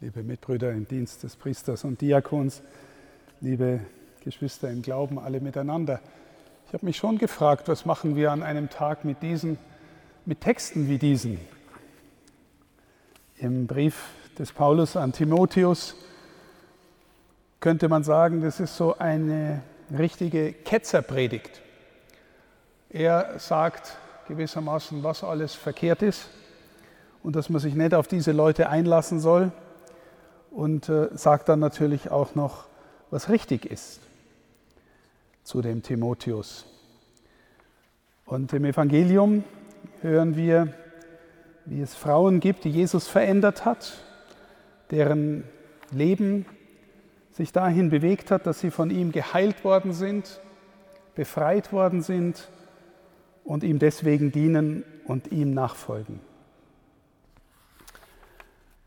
liebe Mitbrüder im Dienst des Priesters und Diakons, liebe Geschwister im Glauben, alle miteinander. Ich habe mich schon gefragt, was machen wir an einem Tag mit diesen, mit Texten wie diesen? Im Brief des Paulus an Timotheus könnte man sagen, das ist so eine richtige Ketzerpredigt. Er sagt gewissermaßen, was alles verkehrt ist und dass man sich nicht auf diese Leute einlassen soll und äh, sagt dann natürlich auch noch, was richtig ist zu dem Timotheus. Und im Evangelium hören wir, wie es Frauen gibt, die Jesus verändert hat, deren Leben sich dahin bewegt hat, dass sie von ihm geheilt worden sind, befreit worden sind und ihm deswegen dienen und ihm nachfolgen.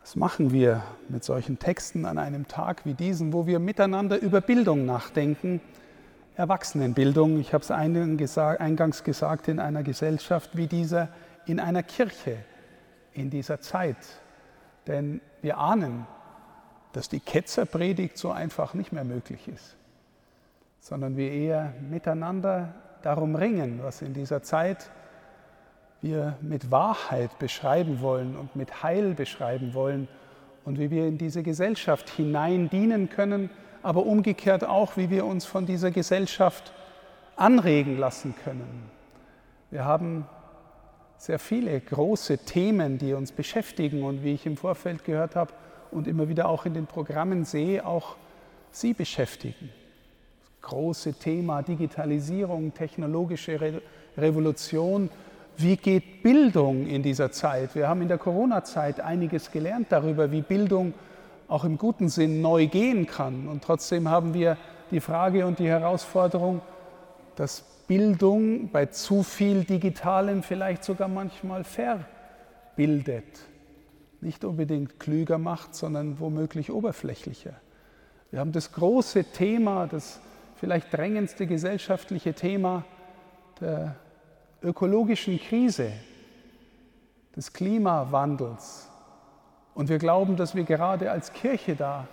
Was machen wir mit solchen Texten an einem Tag wie diesem, wo wir miteinander über Bildung nachdenken? Erwachsenenbildung, ich habe es eingangs gesagt, in einer Gesellschaft wie dieser, in einer Kirche in dieser Zeit. Denn wir ahnen, dass die Ketzerpredigt so einfach nicht mehr möglich ist, sondern wir eher miteinander darum ringen, was in dieser Zeit wir mit Wahrheit beschreiben wollen und mit Heil beschreiben wollen und wie wir in diese Gesellschaft hinein dienen können, aber umgekehrt auch, wie wir uns von dieser Gesellschaft anregen lassen können. Wir haben sehr viele große Themen, die uns beschäftigen und wie ich im Vorfeld gehört habe und immer wieder auch in den Programmen sehe, auch Sie beschäftigen. Das große Thema Digitalisierung, technologische Re Revolution, wie geht Bildung in dieser Zeit? Wir haben in der Corona-Zeit einiges gelernt darüber, wie Bildung auch im guten Sinn neu gehen kann. Und trotzdem haben wir die Frage und die Herausforderung, dass Bildung bei zu viel Digitalem vielleicht sogar manchmal verbildet. Nicht unbedingt klüger macht, sondern womöglich oberflächlicher. Wir haben das große Thema, das vielleicht drängendste gesellschaftliche Thema der ökologischen Krise, des Klimawandels. Und wir glauben, dass wir gerade als Kirche da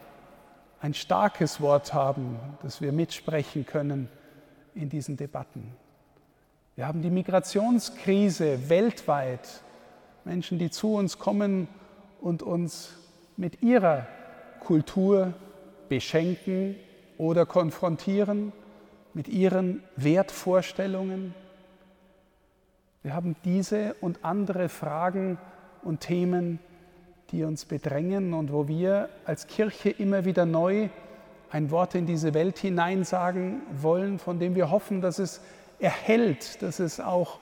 ein starkes Wort haben, dass wir mitsprechen können in diesen Debatten. Wir haben die Migrationskrise weltweit, Menschen, die zu uns kommen und uns mit ihrer Kultur beschenken oder konfrontieren, mit ihren Wertvorstellungen. Wir haben diese und andere Fragen und Themen, die uns bedrängen und wo wir als Kirche immer wieder neu ein Wort in diese Welt hineinsagen wollen, von dem wir hoffen, dass es erhält, dass es auch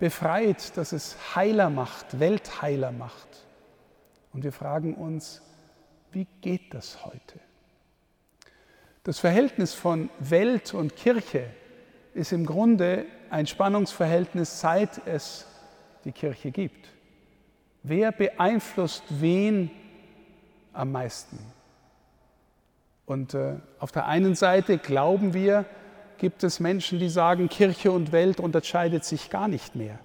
befreit, dass es Heiler macht, Weltheiler macht. Und wir fragen uns, wie geht das heute? Das Verhältnis von Welt und Kirche ist im Grunde ein Spannungsverhältnis, seit es die Kirche gibt. Wer beeinflusst wen am meisten? Und äh, auf der einen Seite glauben wir, gibt es Menschen, die sagen, Kirche und Welt unterscheidet sich gar nicht mehr.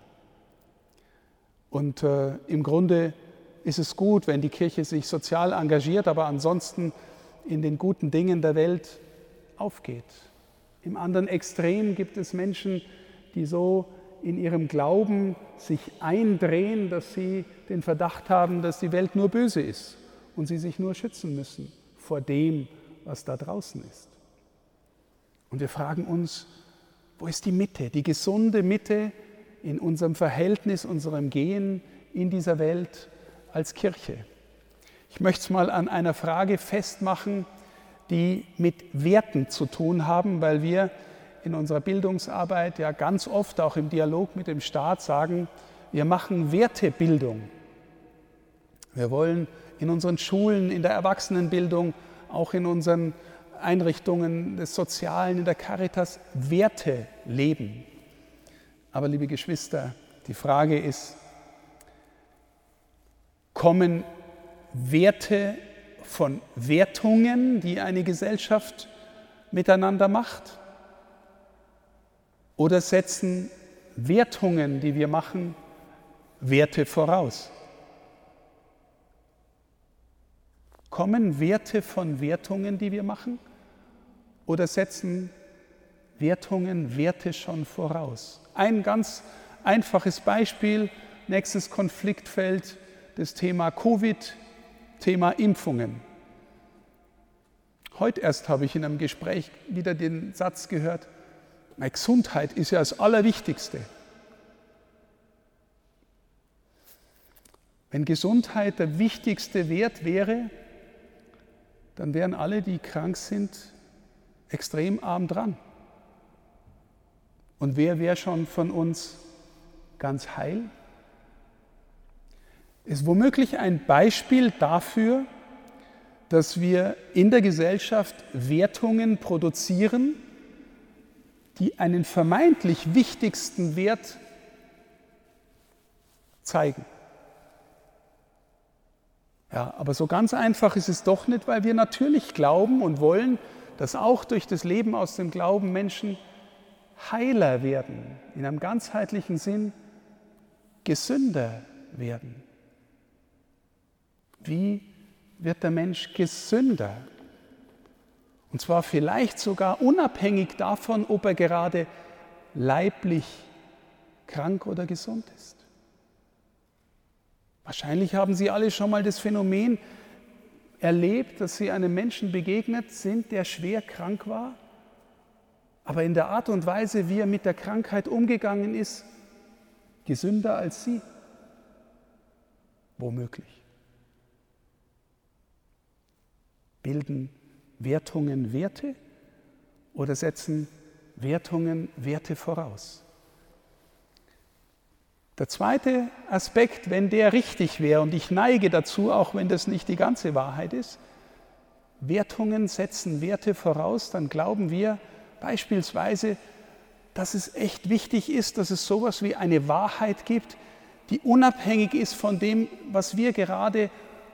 Und äh, im Grunde ist es gut, wenn die Kirche sich sozial engagiert, aber ansonsten in den guten Dingen der Welt aufgeht. Im anderen Extrem gibt es Menschen, die so in ihrem Glauben sich eindrehen, dass sie den Verdacht haben, dass die Welt nur böse ist und sie sich nur schützen müssen vor dem, was da draußen ist. Und wir fragen uns, wo ist die Mitte, die gesunde Mitte in unserem Verhältnis, unserem Gehen in dieser Welt als Kirche? Ich möchte es mal an einer Frage festmachen, die mit Werten zu tun haben, weil wir in unserer Bildungsarbeit ja ganz oft auch im Dialog mit dem Staat sagen, wir machen Wertebildung. Wir wollen in unseren Schulen, in der Erwachsenenbildung, auch in unseren Einrichtungen des Sozialen, in der Caritas Werte leben. Aber liebe Geschwister, die Frage ist, kommen Werte von Wertungen, die eine Gesellschaft miteinander macht? Oder setzen Wertungen, die wir machen, Werte voraus? Kommen Werte von Wertungen, die wir machen? Oder setzen Wertungen Werte schon voraus? Ein ganz einfaches Beispiel, nächstes Konfliktfeld, das Thema Covid, Thema Impfungen. Heute erst habe ich in einem Gespräch wieder den Satz gehört, Gesundheit ist ja das Allerwichtigste. Wenn Gesundheit der wichtigste Wert wäre, dann wären alle, die krank sind, extrem arm dran. Und wer wäre schon von uns ganz heil? Ist womöglich ein Beispiel dafür, dass wir in der Gesellschaft Wertungen produzieren, die einen vermeintlich wichtigsten Wert zeigen. Ja, aber so ganz einfach ist es doch nicht, weil wir natürlich glauben und wollen, dass auch durch das Leben aus dem Glauben Menschen heiler werden, in einem ganzheitlichen Sinn gesünder werden. Wie wird der Mensch gesünder? Und zwar vielleicht sogar unabhängig davon, ob er gerade leiblich krank oder gesund ist. Wahrscheinlich haben Sie alle schon mal das Phänomen erlebt, dass Sie einem Menschen begegnet sind, der schwer krank war, aber in der Art und Weise, wie er mit der Krankheit umgegangen ist, gesünder als Sie. Womöglich. Bilden Wertungen Werte oder setzen Wertungen Werte voraus? Der zweite Aspekt, wenn der richtig wäre, und ich neige dazu, auch wenn das nicht die ganze Wahrheit ist, Wertungen setzen Werte voraus, dann glauben wir beispielsweise, dass es echt wichtig ist, dass es sowas wie eine Wahrheit gibt, die unabhängig ist von dem, was wir gerade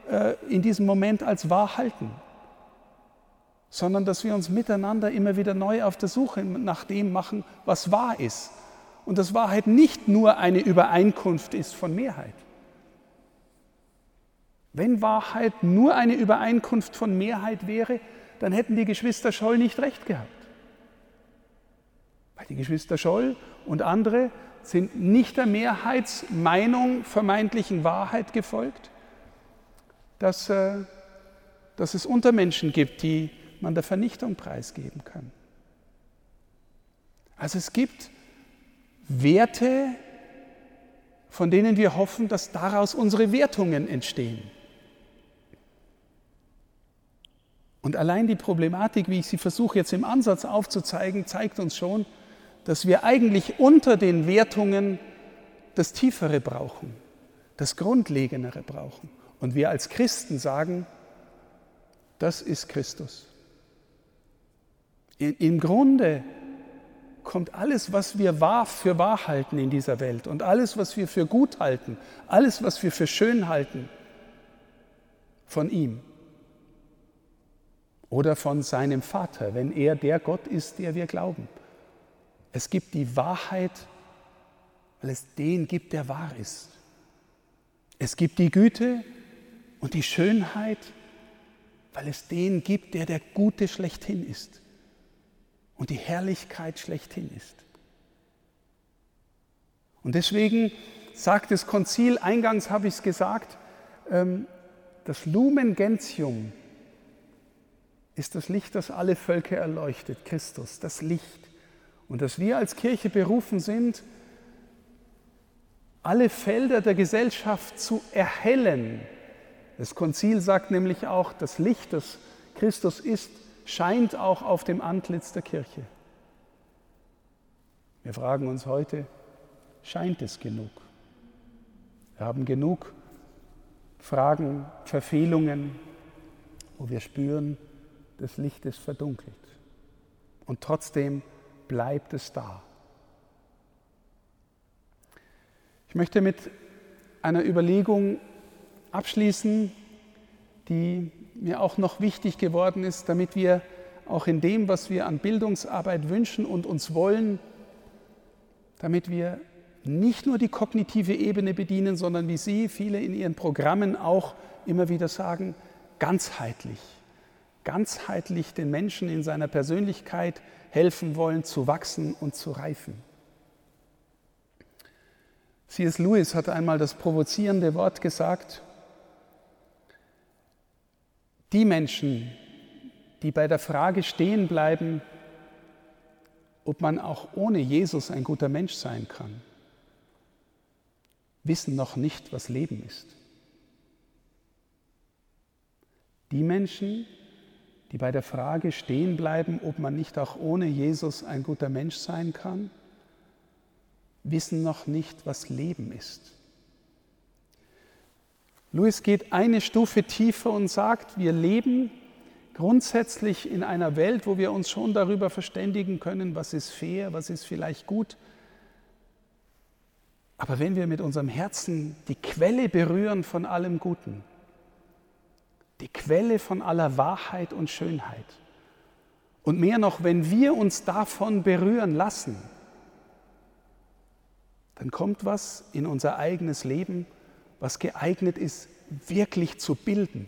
äh, in diesem Moment als wahr halten, sondern dass wir uns miteinander immer wieder neu auf der Suche nach dem machen, was wahr ist und dass Wahrheit nicht nur eine Übereinkunft ist von Mehrheit. Wenn Wahrheit nur eine Übereinkunft von Mehrheit wäre, dann hätten die Geschwister Scholl nicht recht gehabt. Weil die Geschwister Scholl und andere sind nicht der Mehrheitsmeinung vermeintlichen Wahrheit gefolgt, dass, äh, dass es Untermenschen gibt, die man der Vernichtung preisgeben kann. Also es gibt Werte, von denen wir hoffen, dass daraus unsere Wertungen entstehen. Und allein die Problematik, wie ich sie versuche jetzt im Ansatz aufzuzeigen, zeigt uns schon, dass wir eigentlich unter den Wertungen das Tiefere brauchen, das Grundlegendere brauchen. Und wir als Christen sagen, das ist Christus. Im Grunde kommt alles, was wir wahr für wahr halten in dieser Welt und alles, was wir für gut halten, alles, was wir für schön halten, von ihm oder von seinem Vater, wenn er der Gott ist, der wir glauben. Es gibt die Wahrheit, weil es den gibt, der wahr ist. Es gibt die Güte und die Schönheit, weil es den gibt, der der Gute schlechthin ist und die Herrlichkeit schlechthin ist. Und deswegen sagt das Konzil, eingangs habe ich es gesagt, ähm, das Lumen Gentium ist das Licht, das alle Völker erleuchtet, Christus, das Licht. Und dass wir als Kirche berufen sind, alle Felder der Gesellschaft zu erhellen. Das Konzil sagt nämlich auch, das Licht, das Christus ist, scheint auch auf dem Antlitz der Kirche. Wir fragen uns heute, scheint es genug? Wir haben genug Fragen, Verfehlungen, wo wir spüren, das Licht ist verdunkelt. Und trotzdem bleibt es da. Ich möchte mit einer Überlegung abschließen, die mir auch noch wichtig geworden ist, damit wir auch in dem, was wir an Bildungsarbeit wünschen und uns wollen, damit wir nicht nur die kognitive Ebene bedienen, sondern wie Sie viele in Ihren Programmen auch immer wieder sagen, ganzheitlich, ganzheitlich den Menschen in seiner Persönlichkeit helfen wollen, zu wachsen und zu reifen. C.S. Lewis hat einmal das provozierende Wort gesagt, die Menschen, die bei der Frage stehen bleiben, ob man auch ohne Jesus ein guter Mensch sein kann, wissen noch nicht, was Leben ist. Die Menschen, die bei der Frage stehen bleiben, ob man nicht auch ohne Jesus ein guter Mensch sein kann, wissen noch nicht, was Leben ist. Louis geht eine Stufe tiefer und sagt, wir leben grundsätzlich in einer Welt, wo wir uns schon darüber verständigen können, was ist fair, was ist vielleicht gut. Aber wenn wir mit unserem Herzen die Quelle berühren von allem Guten, die Quelle von aller Wahrheit und Schönheit, und mehr noch, wenn wir uns davon berühren lassen, dann kommt was in unser eigenes Leben, was geeignet ist, wirklich zu bilden,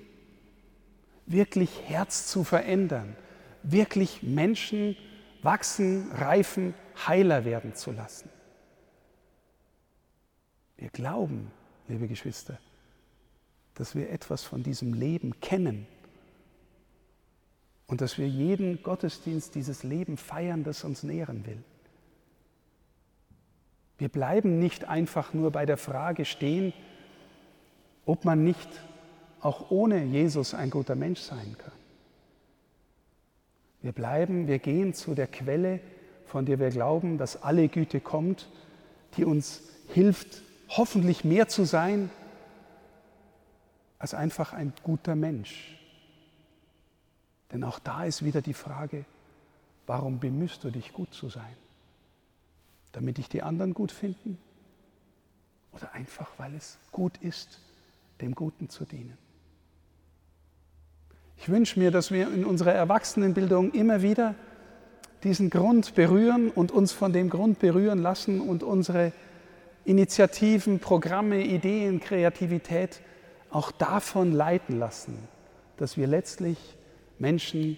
wirklich Herz zu verändern, wirklich Menschen wachsen, reifen, heiler werden zu lassen. Wir glauben, liebe Geschwister, dass wir etwas von diesem Leben kennen und dass wir jeden Gottesdienst dieses Leben feiern, das uns nähren will. Wir bleiben nicht einfach nur bei der Frage stehen, ob man nicht auch ohne Jesus ein guter Mensch sein kann. Wir bleiben, wir gehen zu der Quelle, von der wir glauben, dass alle Güte kommt, die uns hilft, hoffentlich mehr zu sein als einfach ein guter Mensch. Denn auch da ist wieder die Frage, warum bemühst du dich gut zu sein? Damit dich die anderen gut finden? Oder einfach, weil es gut ist, dem Guten zu dienen? Ich wünsche mir, dass wir in unserer Erwachsenenbildung immer wieder diesen Grund berühren und uns von dem Grund berühren lassen und unsere Initiativen, Programme, Ideen, Kreativität auch davon leiten lassen, dass wir letztlich Menschen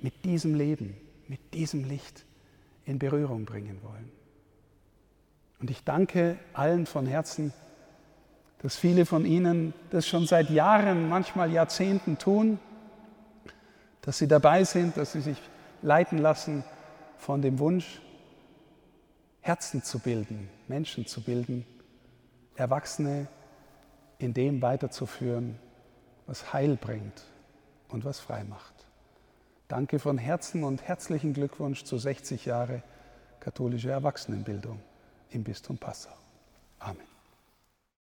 mit diesem Leben, mit diesem Licht in Berührung bringen wollen. Und ich danke allen von Herzen, dass viele von Ihnen das schon seit Jahren, manchmal Jahrzehnten tun, dass Sie dabei sind, dass Sie sich leiten lassen von dem Wunsch, Herzen zu bilden, Menschen zu bilden, Erwachsene in dem weiterzuführen, was Heil bringt und was frei macht. Danke von Herzen und herzlichen Glückwunsch zu 60 Jahre katholische Erwachsenenbildung im Bistum Passau. Amen.